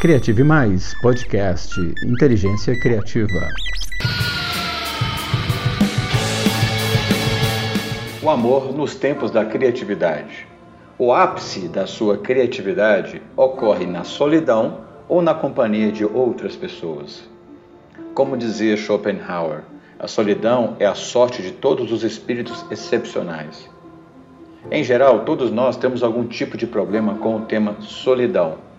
Criative Mais, podcast Inteligência Criativa. O amor nos tempos da criatividade. O ápice da sua criatividade ocorre na solidão ou na companhia de outras pessoas. Como dizia Schopenhauer, a solidão é a sorte de todos os espíritos excepcionais. Em geral, todos nós temos algum tipo de problema com o tema solidão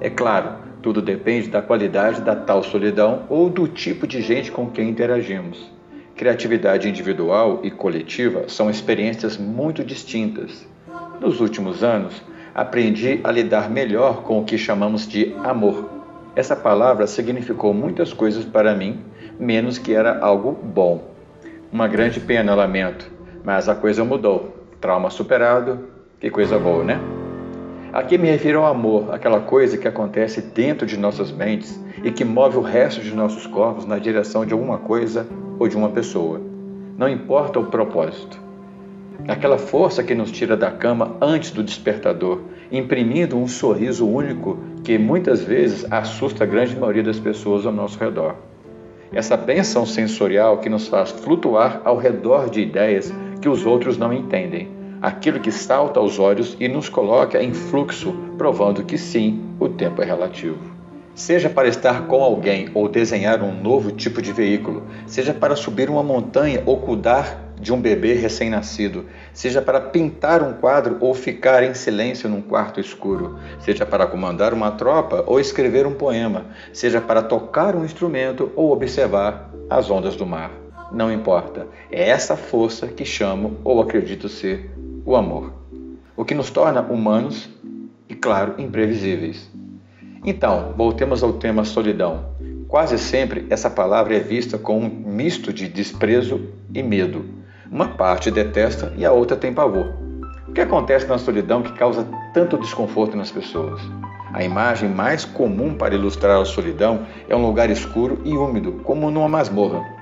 é claro, tudo depende da qualidade da tal solidão ou do tipo de gente com quem interagimos. Criatividade individual e coletiva são experiências muito distintas. Nos últimos anos, aprendi a lidar melhor com o que chamamos de amor. Essa palavra significou muitas coisas para mim, menos que era algo bom. Uma grande pena, lamento, mas a coisa mudou. Trauma superado, que coisa boa, né? Aqui me refiro ao amor, aquela coisa que acontece dentro de nossas mentes e que move o resto de nossos corpos na direção de alguma coisa ou de uma pessoa. Não importa o propósito. Aquela força que nos tira da cama antes do despertador, imprimindo um sorriso único que muitas vezes assusta a grande maioria das pessoas ao nosso redor. Essa benção sensorial que nos faz flutuar ao redor de ideias que os outros não entendem aquilo que salta aos olhos e nos coloca em fluxo, provando que sim, o tempo é relativo. Seja para estar com alguém ou desenhar um novo tipo de veículo, seja para subir uma montanha ou cuidar de um bebê recém-nascido, seja para pintar um quadro ou ficar em silêncio num quarto escuro, seja para comandar uma tropa ou escrever um poema, seja para tocar um instrumento ou observar as ondas do mar. Não importa, é essa força que chamo ou acredito ser o amor, o que nos torna humanos e, claro, imprevisíveis. Então, voltemos ao tema solidão. Quase sempre essa palavra é vista com um misto de desprezo e medo. Uma parte detesta e a outra tem pavor. O que acontece na solidão que causa tanto desconforto nas pessoas? A imagem mais comum para ilustrar a solidão é um lugar escuro e úmido, como numa masmorra.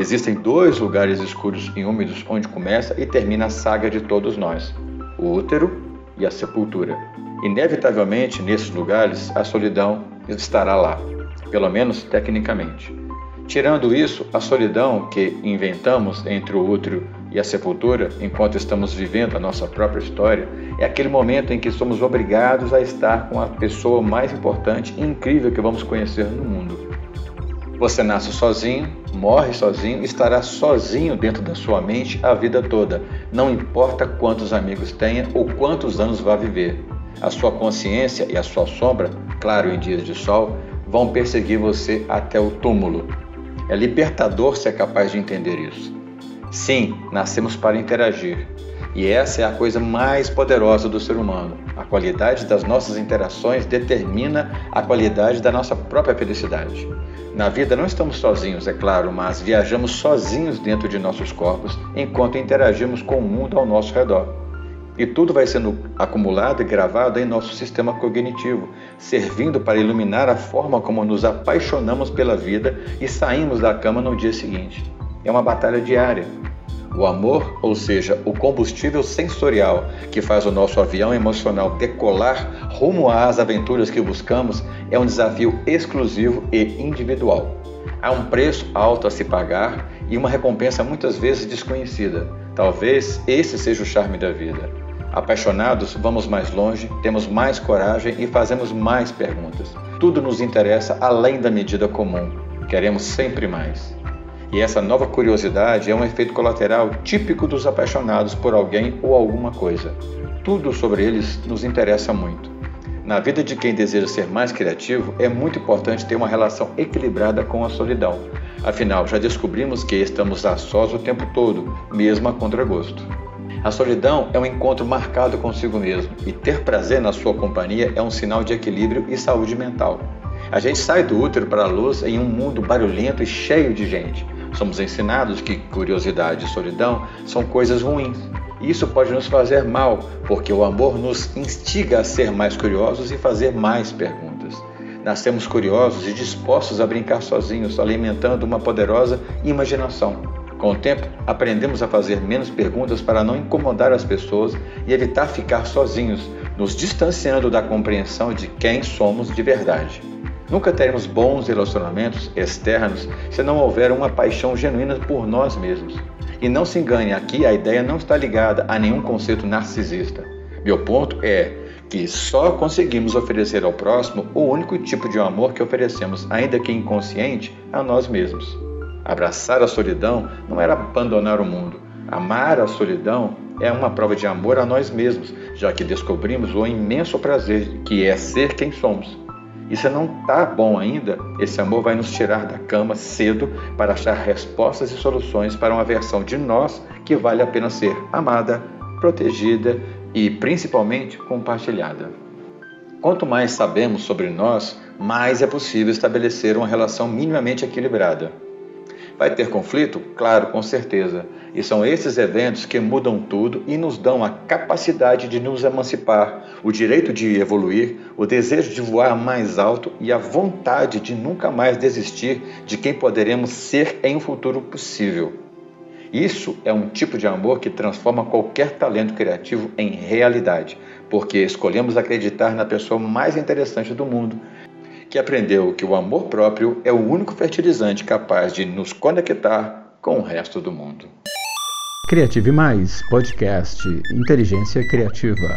Existem dois lugares escuros e úmidos onde começa e termina a saga de todos nós: o útero e a sepultura. Inevitavelmente, nesses lugares, a solidão estará lá, pelo menos tecnicamente. Tirando isso, a solidão que inventamos entre o útero e a sepultura, enquanto estamos vivendo a nossa própria história, é aquele momento em que somos obrigados a estar com a pessoa mais importante e incrível que vamos conhecer no mundo. Você nasce sozinho, morre sozinho, estará sozinho dentro da sua mente a vida toda, não importa quantos amigos tenha ou quantos anos vá viver. A sua consciência e a sua sombra, claro, em dias de sol, vão perseguir você até o túmulo. É libertador ser capaz de entender isso. Sim, nascemos para interagir, e essa é a coisa mais poderosa do ser humano. A qualidade das nossas interações determina a qualidade da nossa própria felicidade. Na vida não estamos sozinhos, é claro, mas viajamos sozinhos dentro de nossos corpos enquanto interagimos com o mundo ao nosso redor. E tudo vai sendo acumulado e gravado em nosso sistema cognitivo, servindo para iluminar a forma como nos apaixonamos pela vida e saímos da cama no dia seguinte. É uma batalha diária. O amor, ou seja, o combustível sensorial que faz o nosso avião emocional decolar rumo às aventuras que buscamos, é um desafio exclusivo e individual. Há um preço alto a se pagar e uma recompensa muitas vezes desconhecida. Talvez esse seja o charme da vida. Apaixonados, vamos mais longe, temos mais coragem e fazemos mais perguntas. Tudo nos interessa além da medida comum. Queremos sempre mais. E essa nova curiosidade é um efeito colateral típico dos apaixonados por alguém ou alguma coisa. Tudo sobre eles nos interessa muito. Na vida de quem deseja ser mais criativo, é muito importante ter uma relação equilibrada com a solidão. Afinal, já descobrimos que estamos a sós o tempo todo, mesmo a contragosto. A solidão é um encontro marcado consigo mesmo, e ter prazer na sua companhia é um sinal de equilíbrio e saúde mental. A gente sai do útero para a luz em um mundo barulhento e cheio de gente. Somos ensinados que curiosidade e solidão são coisas ruins. Isso pode nos fazer mal, porque o amor nos instiga a ser mais curiosos e fazer mais perguntas. Nascemos curiosos e dispostos a brincar sozinhos, alimentando uma poderosa imaginação. Com o tempo, aprendemos a fazer menos perguntas para não incomodar as pessoas e evitar ficar sozinhos, nos distanciando da compreensão de quem somos de verdade. Nunca teremos bons relacionamentos externos se não houver uma paixão genuína por nós mesmos. E não se engane, aqui a ideia não está ligada a nenhum conceito narcisista. Meu ponto é que só conseguimos oferecer ao próximo o único tipo de amor que oferecemos, ainda que inconsciente, a nós mesmos. Abraçar a solidão não era abandonar o mundo. Amar a solidão é uma prova de amor a nós mesmos, já que descobrimos o imenso prazer que é ser quem somos. Se não está bom ainda, esse amor vai nos tirar da cama cedo para achar respostas e soluções para uma versão de nós que vale a pena ser amada, protegida e principalmente compartilhada. Quanto mais sabemos sobre nós, mais é possível estabelecer uma relação minimamente equilibrada. Vai ter conflito? Claro, com certeza. E são esses eventos que mudam tudo e nos dão a capacidade de nos emancipar, o direito de evoluir, o desejo de voar mais alto e a vontade de nunca mais desistir de quem poderemos ser em um futuro possível. Isso é um tipo de amor que transforma qualquer talento criativo em realidade, porque escolhemos acreditar na pessoa mais interessante do mundo que aprendeu que o amor próprio é o único fertilizante capaz de nos conectar com o resto do mundo. Criative Mais, podcast Inteligência Criativa.